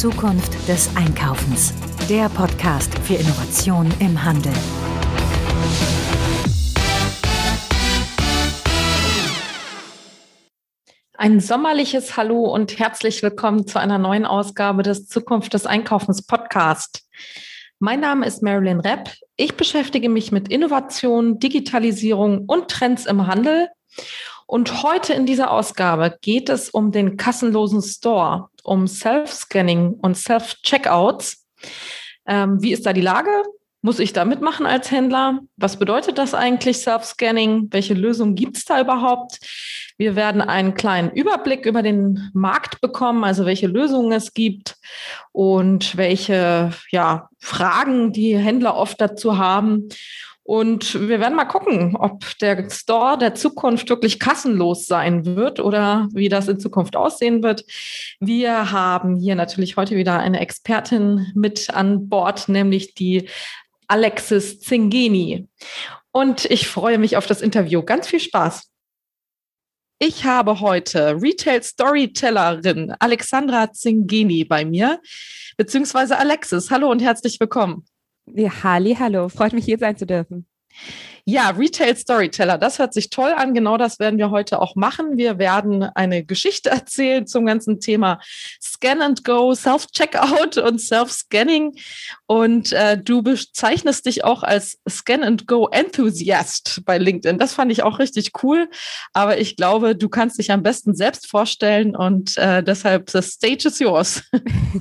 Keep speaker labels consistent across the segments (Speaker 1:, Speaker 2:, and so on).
Speaker 1: Zukunft des Einkaufens. Der Podcast für Innovation im Handel.
Speaker 2: Ein sommerliches Hallo und herzlich willkommen zu einer neuen Ausgabe des Zukunft des Einkaufens Podcast. Mein Name ist Marilyn Repp. Ich beschäftige mich mit Innovation, Digitalisierung und Trends im Handel. Und heute in dieser Ausgabe geht es um den kassenlosen Store, um Self-Scanning und Self-Checkouts. Ähm, wie ist da die Lage? Muss ich da mitmachen als Händler? Was bedeutet das eigentlich, Self-Scanning? Welche Lösungen gibt es da überhaupt? Wir werden einen kleinen Überblick über den Markt bekommen, also welche Lösungen es gibt und welche ja, Fragen die Händler oft dazu haben. Und wir werden mal gucken, ob der Store der Zukunft wirklich kassenlos sein wird oder wie das in Zukunft aussehen wird. Wir haben hier natürlich heute wieder eine Expertin mit an Bord, nämlich die Alexis Zingeni. Und ich freue mich auf das Interview. Ganz viel Spaß. Ich habe heute Retail Storytellerin Alexandra Zingeni bei mir, beziehungsweise Alexis. Hallo und herzlich willkommen.
Speaker 3: Ja, Halli, hallo. Freut mich, hier sein zu dürfen.
Speaker 2: Ja, Retail Storyteller, das hört sich toll an. Genau das werden wir heute auch machen. Wir werden eine Geschichte erzählen zum ganzen Thema Scan and Go, Self-Checkout und Self-Scanning. Und äh, du bezeichnest dich auch als Scan and Go Enthusiast bei LinkedIn. Das fand ich auch richtig cool. Aber ich glaube, du kannst dich am besten selbst vorstellen und äh, deshalb the stage is yours.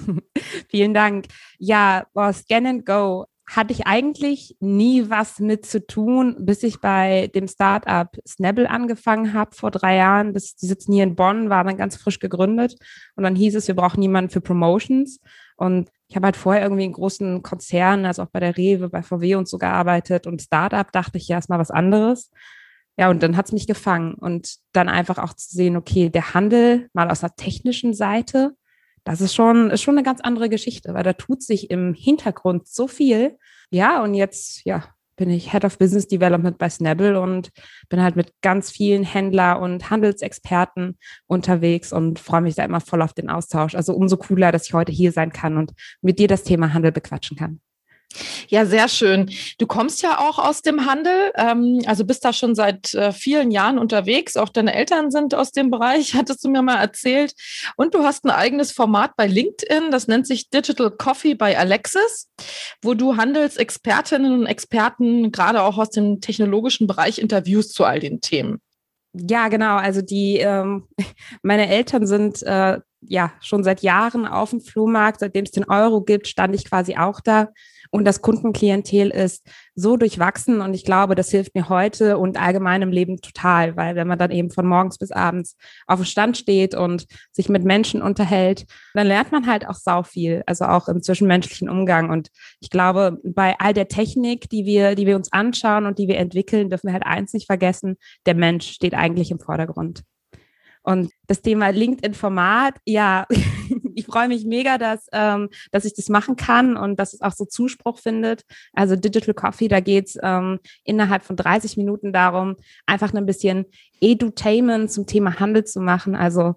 Speaker 3: Vielen Dank. Ja, boah, Scan and Go hatte ich eigentlich nie was mit zu tun, bis ich bei dem Startup Snabble angefangen habe vor drei Jahren. Das, die sitzen hier in Bonn, war dann ganz frisch gegründet. Und dann hieß es, wir brauchen jemanden für Promotions. Und ich habe halt vorher irgendwie in großen Konzernen, also auch bei der Rewe, bei VW und so gearbeitet. Und Startup dachte ich ja erstmal was anderes. Ja, und dann hat es mich gefangen. Und dann einfach auch zu sehen, okay, der Handel mal aus der technischen Seite, das ist schon, ist schon eine ganz andere Geschichte, weil da tut sich im Hintergrund so viel. Ja, und jetzt, ja, bin ich Head of Business Development bei Snabble und bin halt mit ganz vielen Händler und Handelsexperten unterwegs und freue mich da immer voll auf den Austausch. Also umso cooler, dass ich heute hier sein kann und mit dir das Thema Handel bequatschen kann.
Speaker 2: Ja, sehr schön. Du kommst ja auch aus dem Handel, ähm, also bist da schon seit äh, vielen Jahren unterwegs. Auch deine Eltern sind aus dem Bereich, hattest du mir mal erzählt. Und du hast ein eigenes Format bei LinkedIn, das nennt sich Digital Coffee bei Alexis, wo du Handelsexpertinnen und Experten gerade auch aus dem technologischen Bereich interviewst zu all den Themen.
Speaker 3: Ja, genau. Also die, ähm, meine Eltern sind äh, ja schon seit Jahren auf dem Flohmarkt, seitdem es den Euro gibt, stand ich quasi auch da und das Kundenklientel ist so durchwachsen und ich glaube, das hilft mir heute und allgemein im Leben total, weil wenn man dann eben von morgens bis abends auf dem Stand steht und sich mit Menschen unterhält, dann lernt man halt auch sau viel, also auch im zwischenmenschlichen Umgang und ich glaube, bei all der Technik, die wir, die wir uns anschauen und die wir entwickeln, dürfen wir halt eins nicht vergessen, der Mensch steht eigentlich im Vordergrund. Und das Thema LinkedIn-Format, ja, ich freue mich mega, dass, ähm, dass ich das machen kann und dass es auch so Zuspruch findet. Also Digital Coffee, da geht es ähm, innerhalb von 30 Minuten darum, einfach ein bisschen Edutainment zum Thema Handel zu machen. Also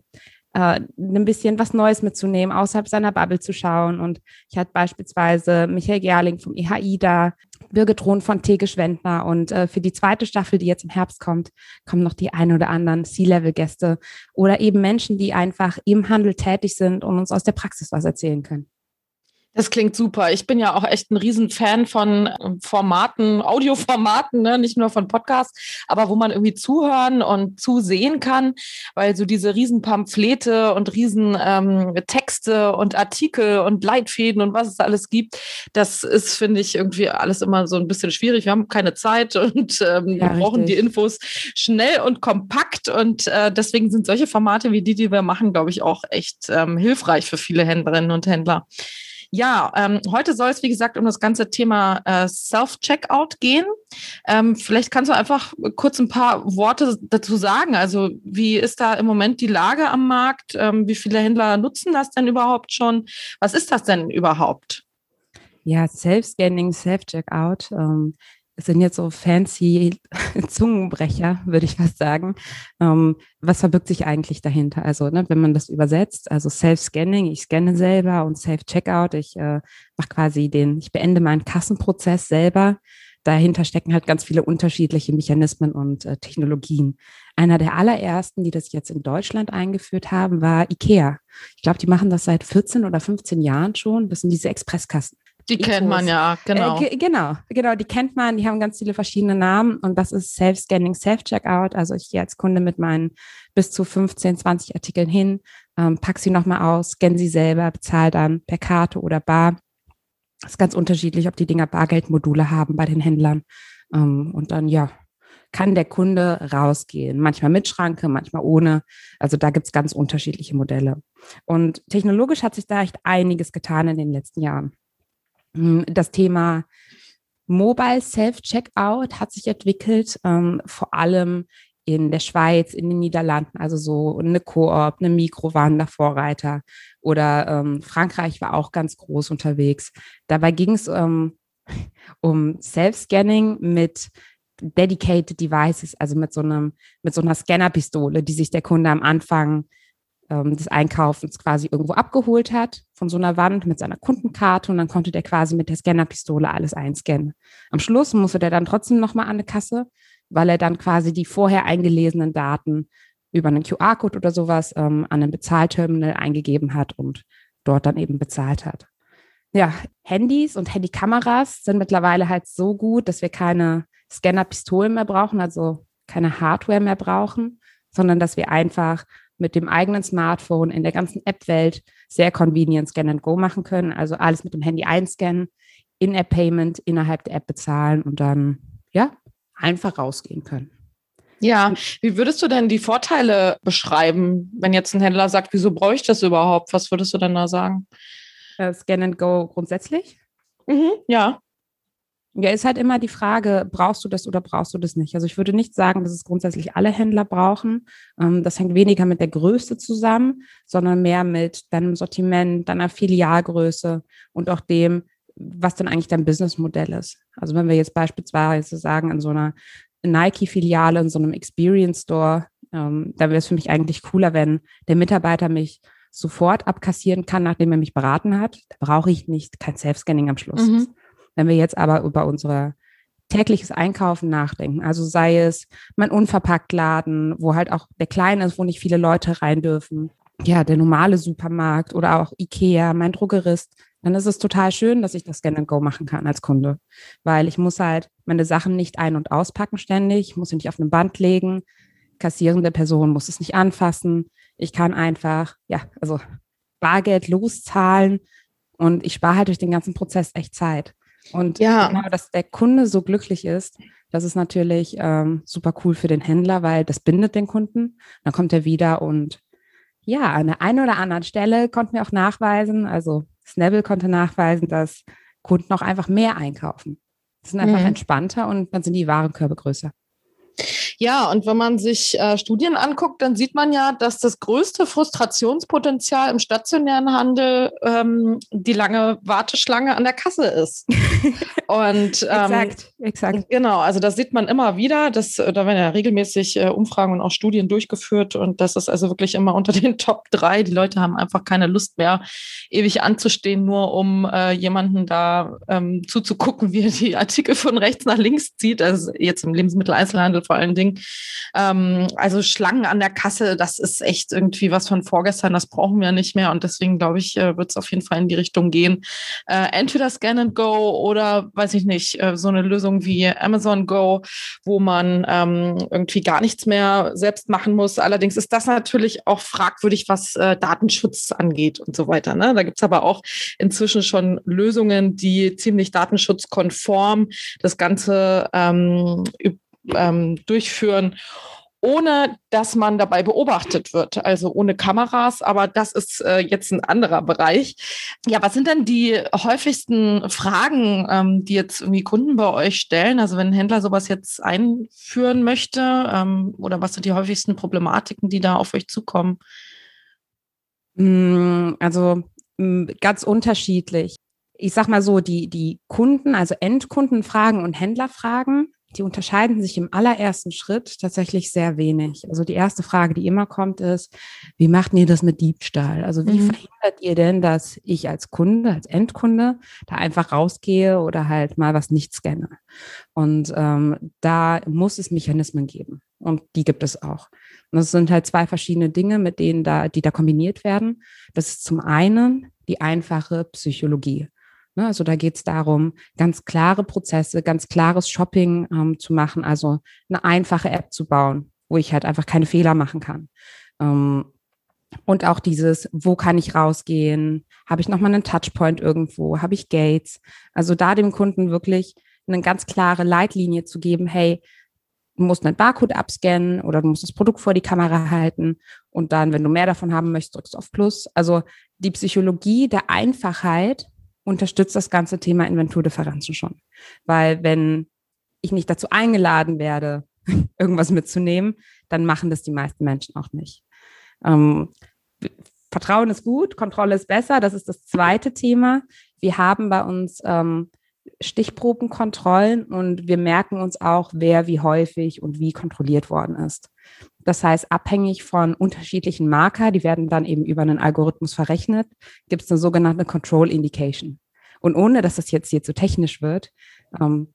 Speaker 3: äh, ein bisschen was Neues mitzunehmen, außerhalb seiner Bubble zu schauen. Und ich hatte beispielsweise Michael Gerling vom EHI da, Birgit Thron von T. Geschwendner und äh, für die zweite Staffel, die jetzt im Herbst kommt, kommen noch die ein oder anderen C-Level-Gäste oder eben Menschen, die einfach im Handel tätig sind und uns aus der Praxis was erzählen können.
Speaker 2: Das klingt super. Ich bin ja auch echt ein Riesenfan von ähm, Formaten, Audioformaten, ne? nicht nur von Podcasts, aber wo man irgendwie zuhören und zusehen kann, weil so diese riesen Pamphlete und riesen ähm, Texte und Artikel und Leitfäden und was es alles gibt, das ist, finde ich, irgendwie alles immer so ein bisschen schwierig. Wir haben keine Zeit und ähm, ja, wir brauchen die Infos schnell und kompakt und äh, deswegen sind solche Formate wie die, die wir machen, glaube ich, auch echt ähm, hilfreich für viele Händlerinnen und Händler. Ja, ähm, heute soll es, wie gesagt, um das ganze Thema äh, Self-Checkout gehen. Ähm, vielleicht kannst du einfach kurz ein paar Worte dazu sagen. Also wie ist da im Moment die Lage am Markt? Ähm, wie viele Händler nutzen das denn überhaupt schon? Was ist das denn überhaupt?
Speaker 3: Ja, Self-Scanning, Self-Checkout. Sind jetzt so fancy Zungenbrecher, würde ich fast sagen. Ähm, was verbirgt sich eigentlich dahinter? Also, ne, wenn man das übersetzt, also Self-Scanning, ich scanne selber und Self-Checkout, ich äh, mache quasi den, ich beende meinen Kassenprozess selber. Dahinter stecken halt ganz viele unterschiedliche Mechanismen und äh, Technologien. Einer der allerersten, die das jetzt in Deutschland eingeführt haben, war IKEA. Ich glaube, die machen das seit 14 oder 15 Jahren schon. Das sind diese Expresskassen.
Speaker 2: Die Ecos. kennt man ja, genau.
Speaker 3: Äh, genau, genau, die kennt man, die haben ganz viele verschiedene Namen und das ist Self-Scanning, Self-Checkout. Also ich gehe als Kunde mit meinen bis zu 15, 20 Artikeln hin, ähm, pack sie nochmal aus, scanne sie selber, bezahle dann per Karte oder Bar. Das ist ganz unterschiedlich, ob die Dinger Bargeldmodule haben bei den Händlern. Ähm, und dann, ja, kann der Kunde rausgehen. Manchmal mit Schranke, manchmal ohne. Also da gibt's ganz unterschiedliche Modelle. Und technologisch hat sich da echt einiges getan in den letzten Jahren. Hm, das Thema Mobile Self-Checkout hat sich entwickelt, ähm, vor allem in der Schweiz, in den Niederlanden, also so eine Koop, eine Mikro waren da Vorreiter. Oder ähm, Frankreich war auch ganz groß unterwegs. Dabei ging es ähm, um Self-Scanning mit dedicated Devices, also mit so einem, mit so einer Scannerpistole, die sich der Kunde am Anfang ähm, des Einkaufens quasi irgendwo abgeholt hat von so einer Wand mit seiner Kundenkarte und dann konnte der quasi mit der Scannerpistole alles einscannen. Am Schluss musste der dann trotzdem nochmal an eine Kasse, weil er dann quasi die vorher eingelesenen Daten über einen QR-Code oder sowas ähm, an ein Bezahlterminal eingegeben hat und dort dann eben bezahlt hat. Ja, Handys und Handykameras sind mittlerweile halt so gut, dass wir keine Scanner-Pistolen mehr brauchen, also keine Hardware mehr brauchen, sondern dass wir einfach mit dem eigenen Smartphone in der ganzen App-Welt sehr convenient Scan and Go machen können. Also alles mit dem Handy einscannen, In-App-Payment innerhalb der App bezahlen und dann, ja, einfach rausgehen können.
Speaker 2: Ja, wie würdest du denn die Vorteile beschreiben, wenn jetzt ein Händler sagt, wieso bräuchte ich das überhaupt? Was würdest du denn da sagen?
Speaker 3: Äh, Scan and Go grundsätzlich?
Speaker 2: Mhm, ja.
Speaker 3: Ja, ist halt immer die Frage, brauchst du das oder brauchst du das nicht? Also ich würde nicht sagen, dass es grundsätzlich alle Händler brauchen. Ähm, das hängt weniger mit der Größe zusammen, sondern mehr mit deinem Sortiment, deiner Filialgröße und auch dem, was dann eigentlich dein Businessmodell ist. Also wenn wir jetzt beispielsweise sagen, in so einer Nike-Filiale, in so einem Experience Store, ähm, da wäre es für mich eigentlich cooler, wenn der Mitarbeiter mich sofort abkassieren kann, nachdem er mich beraten hat. Da brauche ich nicht kein Self-Scanning am Schluss. Mhm. Wenn wir jetzt aber über unser tägliches Einkaufen nachdenken, also sei es mein Unverpacktladen, wo halt auch der kleine ist, wo nicht viele Leute rein dürfen, ja, der normale Supermarkt oder auch Ikea, mein Druckerist, dann ist es total schön, dass ich das Scan and Go machen kann als Kunde, weil ich muss halt meine Sachen nicht ein- und auspacken ständig, muss sie nicht auf einem Band legen, kassierende Person muss es nicht anfassen, ich kann einfach, ja, also Bargeld loszahlen und ich spare halt durch den ganzen Prozess echt Zeit. Und ja. genau, dass der Kunde so glücklich ist, das ist natürlich ähm, super cool für den Händler, weil das bindet den Kunden. Dann kommt er wieder und ja, an der einen oder anderen Stelle konnten wir auch nachweisen, also Snabble konnte nachweisen, dass Kunden auch einfach mehr einkaufen. Sie sind einfach mhm. entspannter und dann sind die Warenkörbe größer.
Speaker 2: Ja, und wenn man sich äh, Studien anguckt, dann sieht man ja, dass das größte Frustrationspotenzial im stationären Handel ähm, die lange Warteschlange an der Kasse ist. und ähm, exakt, exakt. Genau, also das sieht man immer wieder. Das, äh, da werden ja regelmäßig äh, Umfragen und auch Studien durchgeführt und das ist also wirklich immer unter den Top drei. Die Leute haben einfach keine Lust mehr, ewig anzustehen, nur um äh, jemanden da ähm, zuzugucken, wie er die Artikel von rechts nach links zieht. Also jetzt im Lebensmitteleinzelhandel vor allen Dingen. Ähm, also Schlangen an der Kasse, das ist echt irgendwie was von vorgestern, das brauchen wir nicht mehr. Und deswegen glaube ich, äh, wird es auf jeden Fall in die Richtung gehen. Äh, entweder Scan and Go oder, weiß ich nicht, äh, so eine Lösung wie Amazon Go, wo man ähm, irgendwie gar nichts mehr selbst machen muss. Allerdings ist das natürlich auch fragwürdig, was äh, Datenschutz angeht und so weiter. Ne? Da gibt es aber auch inzwischen schon Lösungen, die ziemlich datenschutzkonform das Ganze ähm, ähm, durchführen, ohne dass man dabei beobachtet wird, also ohne Kameras. Aber das ist äh, jetzt ein anderer Bereich. Ja, was sind denn die häufigsten Fragen, ähm, die jetzt irgendwie Kunden bei euch stellen? Also wenn ein Händler sowas jetzt einführen möchte, ähm, oder was sind die häufigsten Problematiken, die da auf euch zukommen?
Speaker 3: Mm, also mm, ganz unterschiedlich ich sag mal so, die, die Kunden, also Endkundenfragen und Händlerfragen, die unterscheiden sich im allerersten Schritt tatsächlich sehr wenig. Also die erste Frage, die immer kommt, ist, wie macht ihr das mit Diebstahl? Also wie mhm. verhindert ihr denn, dass ich als Kunde, als Endkunde da einfach rausgehe oder halt mal was nicht scanne? Und ähm, da muss es Mechanismen geben. Und die gibt es auch. Und das sind halt zwei verschiedene Dinge, mit denen da, die da kombiniert werden. Das ist zum einen die einfache Psychologie. Ne, also da geht es darum, ganz klare Prozesse, ganz klares Shopping ähm, zu machen, also eine einfache App zu bauen, wo ich halt einfach keine Fehler machen kann. Ähm, und auch dieses, wo kann ich rausgehen? Habe ich nochmal einen Touchpoint irgendwo? Habe ich Gates? Also da dem Kunden wirklich eine ganz klare Leitlinie zu geben, hey, du musst einen Barcode abscannen oder du musst das Produkt vor die Kamera halten und dann, wenn du mehr davon haben möchtest, drückst du auf Plus. Also die Psychologie der Einfachheit unterstützt das ganze Thema Inventurdifferenzen schon. Weil wenn ich nicht dazu eingeladen werde, irgendwas mitzunehmen, dann machen das die meisten Menschen auch nicht. Ähm, Vertrauen ist gut, Kontrolle ist besser. Das ist das zweite Thema. Wir haben bei uns ähm, Stichprobenkontrollen und wir merken uns auch, wer wie häufig und wie kontrolliert worden ist. Das heißt, abhängig von unterschiedlichen Marker, die werden dann eben über einen Algorithmus verrechnet, gibt es eine sogenannte Control Indication. Und ohne, dass das jetzt hier zu technisch wird, ähm,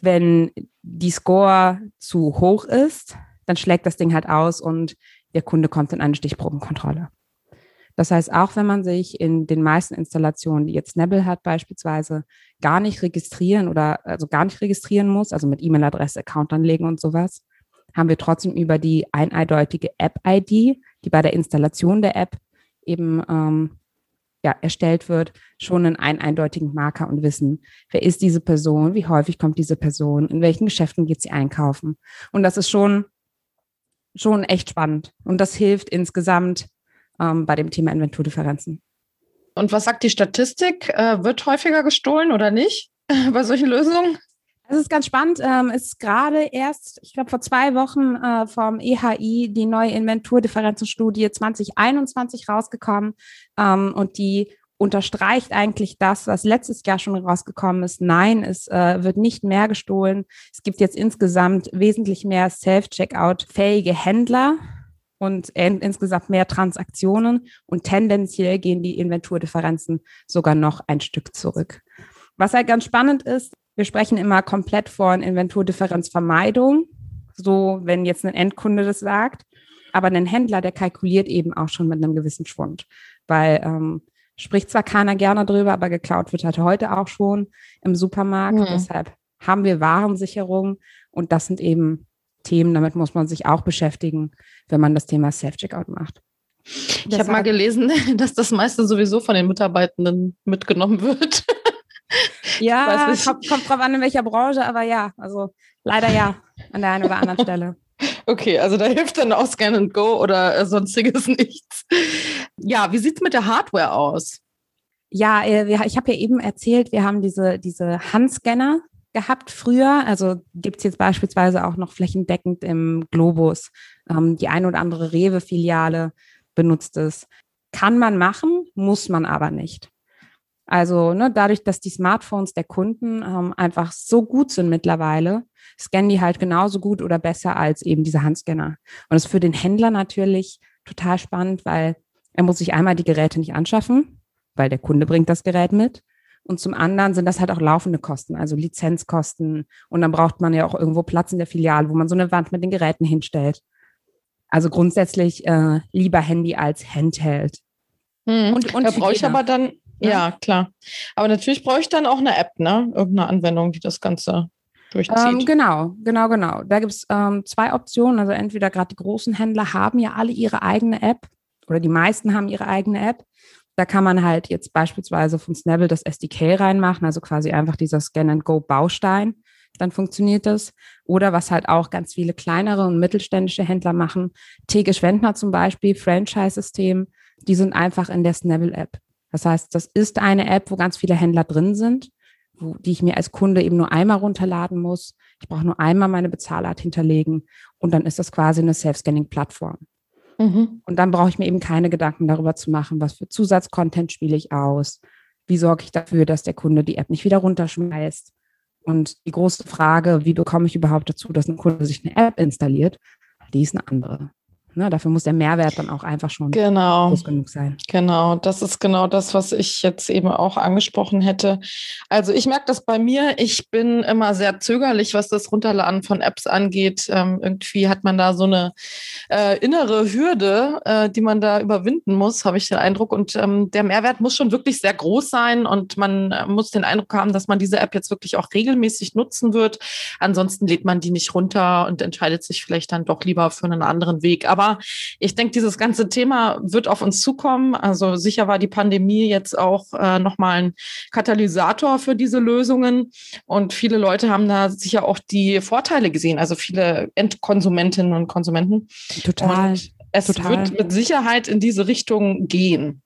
Speaker 3: wenn die Score zu hoch ist, dann schlägt das Ding halt aus und der Kunde kommt in eine Stichprobenkontrolle. Das heißt, auch wenn man sich in den meisten Installationen, die jetzt Snabble hat beispielsweise, gar nicht registrieren oder also gar nicht registrieren muss, also mit E-Mail-Adresse, Account anlegen und sowas, haben wir trotzdem über die eindeutige App-ID, die bei der Installation der App eben ähm, ja, erstellt wird, schon einen eindeutigen Marker und wissen, wer ist diese Person, wie häufig kommt diese Person, in welchen Geschäften geht sie einkaufen. Und das ist schon, schon echt spannend. Und das hilft insgesamt ähm, bei dem Thema Inventurdifferenzen.
Speaker 2: Und was sagt die Statistik? Äh, wird häufiger gestohlen oder nicht bei solchen Lösungen?
Speaker 3: Es ist ganz spannend. Ähm, ist gerade erst, ich glaube, vor zwei Wochen äh, vom EHI die neue Inventurdifferenzenstudie 2021 rausgekommen. Ähm, und die unterstreicht eigentlich das, was letztes Jahr schon rausgekommen ist. Nein, es äh, wird nicht mehr gestohlen. Es gibt jetzt insgesamt wesentlich mehr Self-Checkout-fähige Händler und in, insgesamt mehr Transaktionen und tendenziell gehen die Inventurdifferenzen sogar noch ein Stück zurück. Was halt ganz spannend ist, wir sprechen immer komplett von Inventurdifferenzvermeidung, so wenn jetzt ein Endkunde das sagt, aber ein Händler, der kalkuliert eben auch schon mit einem gewissen Schwund, weil ähm, spricht zwar keiner gerne drüber, aber geklaut wird halt heute auch schon im Supermarkt. Mhm. Deshalb haben wir Warensicherung und das sind eben Themen, damit muss man sich auch beschäftigen, wenn man das Thema Self-Checkout macht.
Speaker 2: Ich habe mal gelesen, dass das meiste sowieso von den Mitarbeitenden mitgenommen wird.
Speaker 3: Ja, kommt, kommt drauf an, in welcher Branche, aber ja, also leider ja, an der einen oder anderen Stelle.
Speaker 2: Okay, also da hilft dann auch Scan and Go oder äh, sonstiges nichts. Ja, wie sieht es mit der Hardware aus?
Speaker 3: Ja, äh, ich habe ja eben erzählt, wir haben diese, diese Handscanner, gehabt früher. Also gibt es jetzt beispielsweise auch noch flächendeckend im Globus. Ähm, die eine oder andere Rewe-Filiale benutzt es. Kann man machen, muss man aber nicht. Also ne, dadurch, dass die Smartphones der Kunden ähm, einfach so gut sind mittlerweile, scannen die halt genauso gut oder besser als eben diese Handscanner. Und das ist für den Händler natürlich total spannend, weil er muss sich einmal die Geräte nicht anschaffen, weil der Kunde bringt das Gerät mit. Und zum anderen sind das halt auch laufende Kosten, also Lizenzkosten. Und dann braucht man ja auch irgendwo Platz in der Filiale, wo man so eine Wand mit den Geräten hinstellt. Also grundsätzlich äh, lieber Handy als Handheld.
Speaker 2: Hm. Und, und da brauche ich aber dann, ja? ja? klar. Aber natürlich brauche ich dann auch eine App, ne? Irgendeine Anwendung, die das Ganze durchzieht.
Speaker 3: Ähm, genau, genau, genau. Da gibt es ähm, zwei Optionen. Also entweder gerade die großen Händler haben ja alle ihre eigene App oder die meisten haben ihre eigene App. Da kann man halt jetzt beispielsweise von Snabble das SDK reinmachen, also quasi einfach dieser Scan-and-Go-Baustein. Dann funktioniert das. Oder was halt auch ganz viele kleinere und mittelständische Händler machen, Tege Schwendner zum Beispiel, Franchise-System, die sind einfach in der Snabble-App. Das heißt, das ist eine App, wo ganz viele Händler drin sind, wo, die ich mir als Kunde eben nur einmal runterladen muss. Ich brauche nur einmal meine Bezahlart hinterlegen und dann ist das quasi eine Self-Scanning-Plattform. Mhm. Und dann brauche ich mir eben keine Gedanken darüber zu machen, was für Zusatzcontent spiele ich aus. Wie sorge ich dafür, dass der Kunde die App nicht wieder runterschmeißt? Und die große Frage, wie bekomme ich überhaupt dazu, dass ein Kunde sich eine App installiert, die ist eine andere. Ne, dafür muss der Mehrwert dann auch einfach schon
Speaker 2: genau.
Speaker 3: groß genug sein.
Speaker 2: Genau, das ist genau das, was ich jetzt eben auch angesprochen hätte. Also ich merke das bei mir. Ich bin immer sehr zögerlich, was das Runterladen von Apps angeht. Ähm, irgendwie hat man da so eine äh, innere Hürde, äh, die man da überwinden muss, habe ich den Eindruck. Und ähm, der Mehrwert muss schon wirklich sehr groß sein und man äh, muss den Eindruck haben, dass man diese App jetzt wirklich auch regelmäßig nutzen wird. Ansonsten lädt man die nicht runter und entscheidet sich vielleicht dann doch lieber für einen anderen Weg. Aber ich denke, dieses ganze Thema wird auf uns zukommen. Also sicher war die Pandemie jetzt auch äh, nochmal ein Katalysator für diese Lösungen. Und viele Leute haben da sicher auch die Vorteile gesehen, also viele Endkonsumentinnen und Konsumenten.
Speaker 3: Total.
Speaker 2: Und es
Speaker 3: Total.
Speaker 2: wird mit Sicherheit in diese Richtung gehen.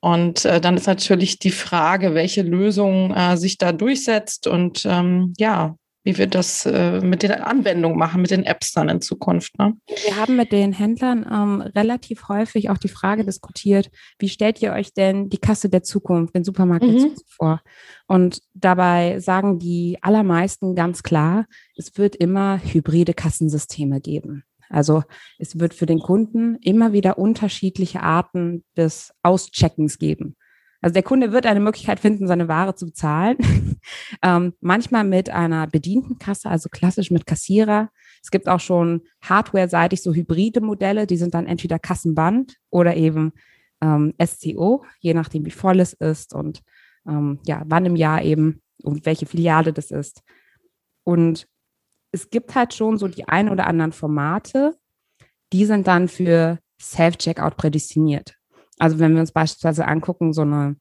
Speaker 2: Und äh, dann ist natürlich die Frage, welche Lösung äh, sich da durchsetzt und ähm, ja, wie wir das äh, mit den Anwendungen machen, mit den Apps dann in Zukunft. Ne?
Speaker 3: Wir haben mit den Händlern ähm, relativ häufig auch die Frage diskutiert, wie stellt ihr euch denn die Kasse der Zukunft, den Supermarkt der
Speaker 2: Mhm.
Speaker 3: Zukunft vor? Und dabei sagen die allermeisten ganz klar, es wird immer hybride Kassensysteme geben. Also es wird für den Kunden immer wieder unterschiedliche Arten des Auscheckens geben. Also der Kunde wird eine Möglichkeit finden, seine Ware zu bezahlen. ähm, manchmal mit einer bedienten Kasse, also klassisch mit Kassierer. Es gibt auch schon hardware-seitig so hybride Modelle, die sind dann entweder Kassenband oder eben ähm, SCO, je nachdem wie voll es ist und ähm, ja, wann im Jahr eben und welche Filiale das ist. Und es gibt halt schon so die ein oder anderen Formate, die sind dann für Self-Checkout prädestiniert. Also wenn wir uns beispielsweise angucken, so eine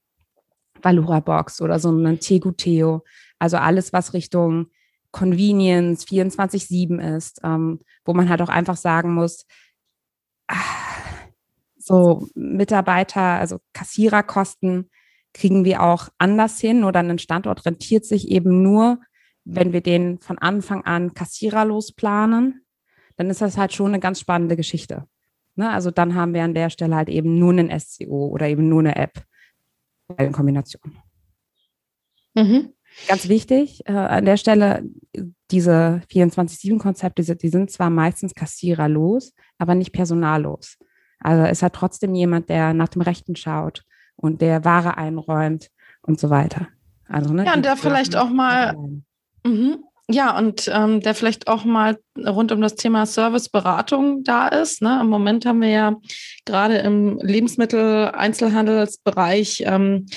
Speaker 3: Valura-Box oder so einen Teguteo, also alles, was Richtung Convenience 24-7 ist, ähm, wo man halt auch einfach sagen muss, ah, so Mitarbeiter, also Kassiererkosten kriegen wir auch anders hin oder ein Standort rentiert sich eben nur, wenn wir den von Anfang an kassiererlos planen, dann ist das halt schon eine ganz spannende Geschichte. Ne? Also dann haben wir an der Stelle halt eben nur einen SCO oder eben nur eine App in Kombination.
Speaker 2: Mhm.
Speaker 3: Ganz wichtig, äh, an der Stelle, diese 24-7-Konzepte, die, die sind zwar meistens kassiererlos, aber nicht personallos. Also es hat trotzdem jemand, der nach dem Rechten schaut und der Ware einräumt und so weiter. Also, ne,
Speaker 2: Ja, und der vielleicht auch mal Mhm. Ja, und ähm, der vielleicht auch mal rund um das Thema Serviceberatung da ist. Ne? Im Moment haben wir ja gerade im Lebensmittel-Einzelhandelsbereich ähm,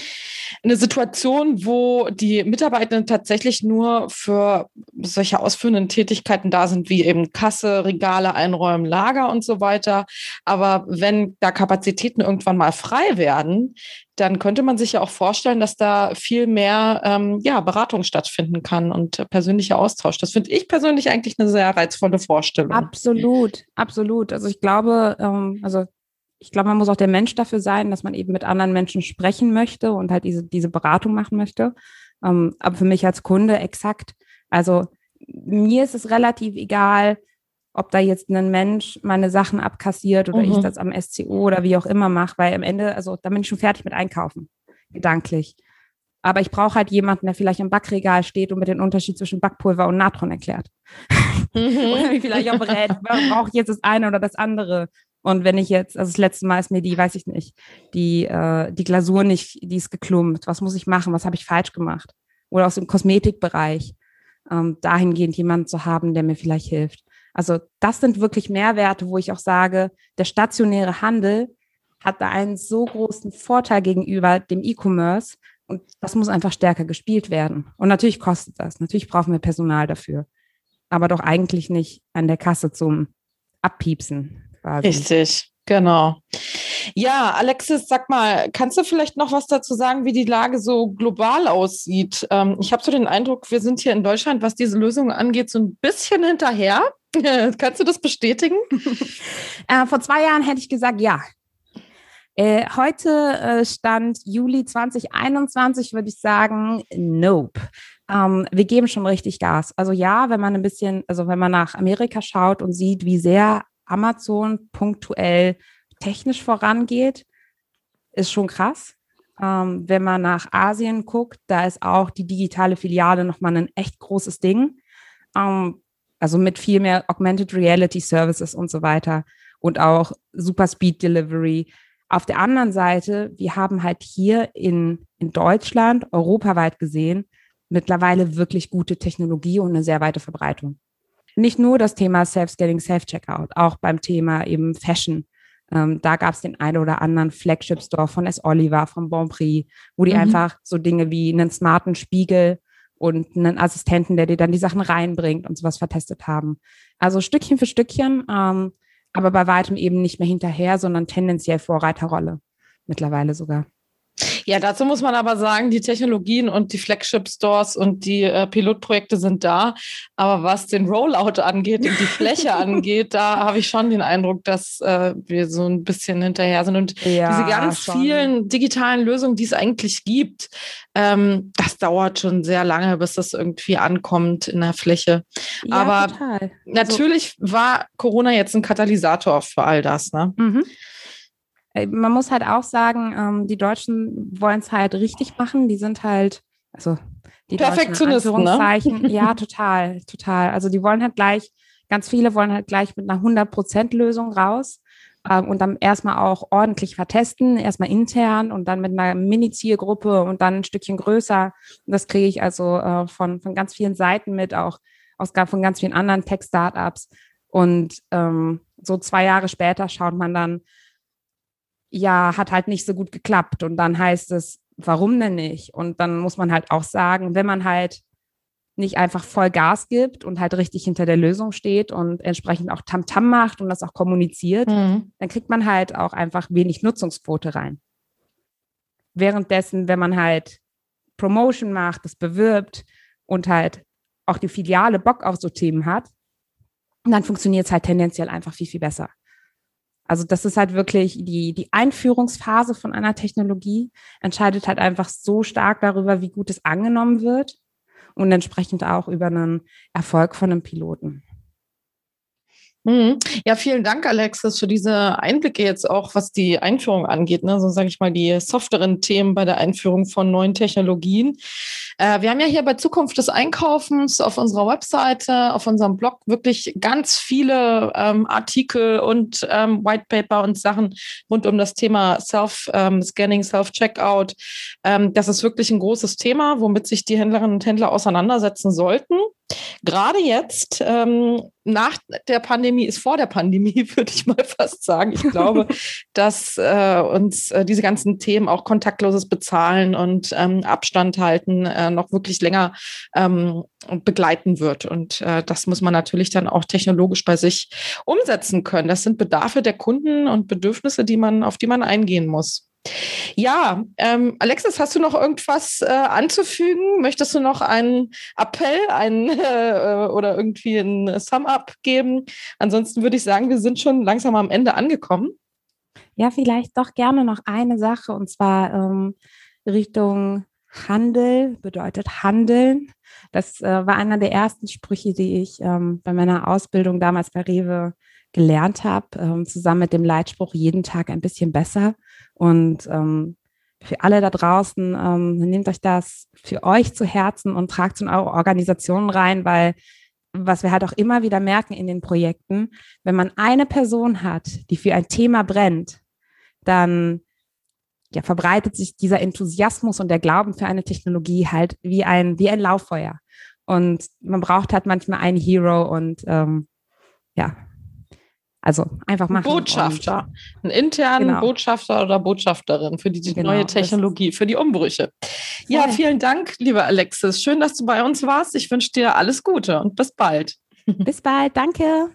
Speaker 2: eine Situation, wo die Mitarbeitenden tatsächlich nur für solche ausführenden Tätigkeiten da sind, wie eben Kasse, Regale einräumen, Lager und so weiter. Aber wenn da Kapazitäten irgendwann mal frei werden, dann könnte man sich ja auch vorstellen, dass da viel mehr ähm, ja, Beratung stattfinden kann und persönlicher Austausch. Das finde ich persönlich eigentlich eine sehr reizvolle Vorstellung.
Speaker 3: Absolut, absolut. Also ich glaube, ähm, also ich glaube, man muss auch der Mensch dafür sein, dass man eben mit anderen Menschen sprechen möchte und halt diese, diese Beratung machen möchte. Ähm, aber für mich als Kunde exakt. Also mir ist es relativ egal, ob da jetzt ein Mensch meine Sachen abkassiert oder
Speaker 2: Mhm.
Speaker 3: ich das am SCO oder wie auch immer mache, weil am Ende, also da bin ich schon fertig mit Einkaufen, gedanklich. Aber ich brauche halt jemanden, der vielleicht im Backregal steht und mir den Unterschied zwischen Backpulver und Natron erklärt. Oder
Speaker 2: Mhm.
Speaker 3: mir vielleicht auch berät, brauche ich jetzt das eine oder das andere. Und wenn ich jetzt, also das letzte Mal ist mir die, weiß ich nicht, die, äh, die Glasur nicht, die ist geklumpt. Was muss ich machen? Was habe ich falsch gemacht? Oder aus dem Kosmetikbereich, ähm, dahingehend jemanden zu haben, der mir vielleicht hilft. Also das sind wirklich Mehrwerte, wo ich auch sage, der stationäre Handel hat da einen so großen Vorteil gegenüber dem E-Commerce und das muss einfach stärker gespielt werden. Und natürlich kostet das. Natürlich brauchen wir Personal dafür. Aber doch eigentlich nicht an der Kasse zum Abpiepsen. Quasi.
Speaker 2: Richtig, genau. Ja, Alexis, sag mal, kannst du vielleicht noch was dazu sagen, wie die Lage so global aussieht? Ähm, ich habe so den Eindruck, wir sind hier in Deutschland, was diese Lösung angeht, so ein bisschen hinterher. kannst du das bestätigen?
Speaker 3: Äh, vor zwei Jahren hätte ich gesagt, ja. Äh, heute äh, stand Juli 2021, würde ich sagen, nope. Ähm, wir geben schon richtig Gas. Also ja, wenn man ein bisschen, also wenn man nach Amerika schaut und sieht, wie sehr Amazon punktuell technisch vorangeht, ist schon krass. Ähm, wenn man nach Asien guckt, da ist auch die digitale Filiale nochmal ein echt großes Ding. Ähm, also mit viel mehr Augmented Reality Services und so weiter und auch Super Speed Delivery. Auf der anderen Seite, wir haben halt hier in, in Deutschland, europaweit gesehen, mittlerweile wirklich gute Technologie und eine sehr weite Verbreitung. Nicht nur das Thema Self-Scaling, Self-Checkout, auch beim Thema eben Fashion. Ähm, da gab es den einen oder anderen Flagship-Store von S. Oliver, von Bonprix, wo die mhm. einfach so Dinge wie einen smarten Spiegel und einen Assistenten, der dir dann die Sachen reinbringt und sowas vertestet haben. Also Stückchen für Stückchen, ähm, aber bei weitem eben nicht mehr hinterher, sondern tendenziell Vorreiterrolle mittlerweile sogar.
Speaker 2: Ja, dazu muss man aber sagen, die Technologien und die Flagship-Stores und die äh, Pilotprojekte sind da. Aber was den Rollout angeht und die Fläche angeht, da habe ich schon den Eindruck, dass äh, wir so ein bisschen hinterher sind. Und ja, diese ganz schon. vielen digitalen Lösungen, die es eigentlich gibt, ähm, das dauert schon sehr lange, bis das irgendwie ankommt in der Fläche. Ja, aber total. Also natürlich also, war Corona jetzt ein Katalysator für all das. Ne? Mhm.
Speaker 3: Äh, man muss halt auch sagen, ähm, die Deutschen wollen es halt richtig machen. Die sind halt, also die
Speaker 2: Perfektionisten,
Speaker 3: ne? ja, total, total. Also die wollen halt gleich, ganz viele wollen halt gleich mit einer 100%-Lösung raus ähm, und dann erstmal auch ordentlich vertesten, erstmal intern und dann mit einer Mini-Zielgruppe und dann ein Stückchen größer. Und das kriege ich also äh, von, von ganz vielen Seiten mit, auch aus, von ganz vielen anderen Tech-Startups. Und ähm, so zwei Jahre später schaut man dann, ja, hat halt nicht so gut geklappt. Und dann heißt es, warum denn nicht? Und dann muss man halt auch sagen, wenn man halt nicht einfach voll Gas gibt und halt richtig hinter der Lösung steht und entsprechend auch Tamtam -Tam macht und das auch kommuniziert, mhm. dann kriegt man halt auch einfach wenig Nutzungsquote rein. Währenddessen, wenn man halt Promotion macht, das bewirbt und halt auch die Filiale Bock auf so Themen hat, dann funktioniert es halt tendenziell einfach viel, viel besser. Also das ist halt wirklich die, die Einführungsphase von einer Technologie, entscheidet halt einfach so stark darüber, wie gut es angenommen wird und entsprechend auch über einen Erfolg von einem Piloten.
Speaker 2: Mhm. Ja, vielen Dank, Alexis, für diese Einblicke jetzt auch, was die Einführung angeht. Ne? So sage ich mal, die softeren Themen bei der Einführung von neuen Technologien. Äh, wir haben ja hier bei Zukunft des Einkaufens auf unserer Webseite, auf unserem Blog wirklich ganz viele ähm, Artikel und ähm, White Paper und Sachen rund um das Thema Self-Scanning, ähm, Self-Checkout. Ähm, das ist wirklich ein großes Thema, womit sich die Händlerinnen und Händler auseinandersetzen sollten. Gerade jetzt, ähm, nach der Pandemie, ist vor der Pandemie, würde ich mal fast sagen. Ich glaube, dass äh, uns äh, diese ganzen Themen, auch kontaktloses Bezahlen und ähm, Abstand halten, äh, noch wirklich länger ähm, begleiten wird. Und äh, das muss man natürlich dann auch technologisch bei sich umsetzen können. Das sind Bedarfe der Kunden und Bedürfnisse, die man, auf die man eingehen muss. Ja, ähm, Alexis, hast du noch irgendwas äh, anzufügen? Möchtest du noch einen Appell einen, äh, oder irgendwie ein Sum-up geben? Ansonsten würde ich sagen, wir sind schon langsam am Ende angekommen.
Speaker 3: Ja, vielleicht doch gerne noch eine Sache und zwar ähm, Richtung Handel bedeutet Handeln. Das äh, war einer der ersten Sprüche, die ich ähm, bei meiner Ausbildung damals bei Rewe gelernt habe, ähm, zusammen mit dem Leitspruch jeden Tag ein bisschen besser. Und ähm, für alle da draußen, ähm, nehmt euch das für euch zu Herzen und tragt es in eure Organisationen rein, weil was wir halt auch immer wieder merken in den Projekten, wenn man eine Person hat, die für ein Thema brennt, dann ja, verbreitet sich dieser Enthusiasmus und der Glauben für eine Technologie halt wie ein, wie ein Lauffeuer. Und man braucht halt manchmal einen Hero und ähm, ja, also einfach machen.
Speaker 2: Botschafter. Einen internen genau. Botschafter oder Botschafterin für die, genau, neue Technologie, für die Umbrüche. Ja, vielen Dank, lieber Alexis. Schön, dass du bei uns warst. Ich wünsche dir alles Gute und bis bald.
Speaker 3: Bis bald. Danke.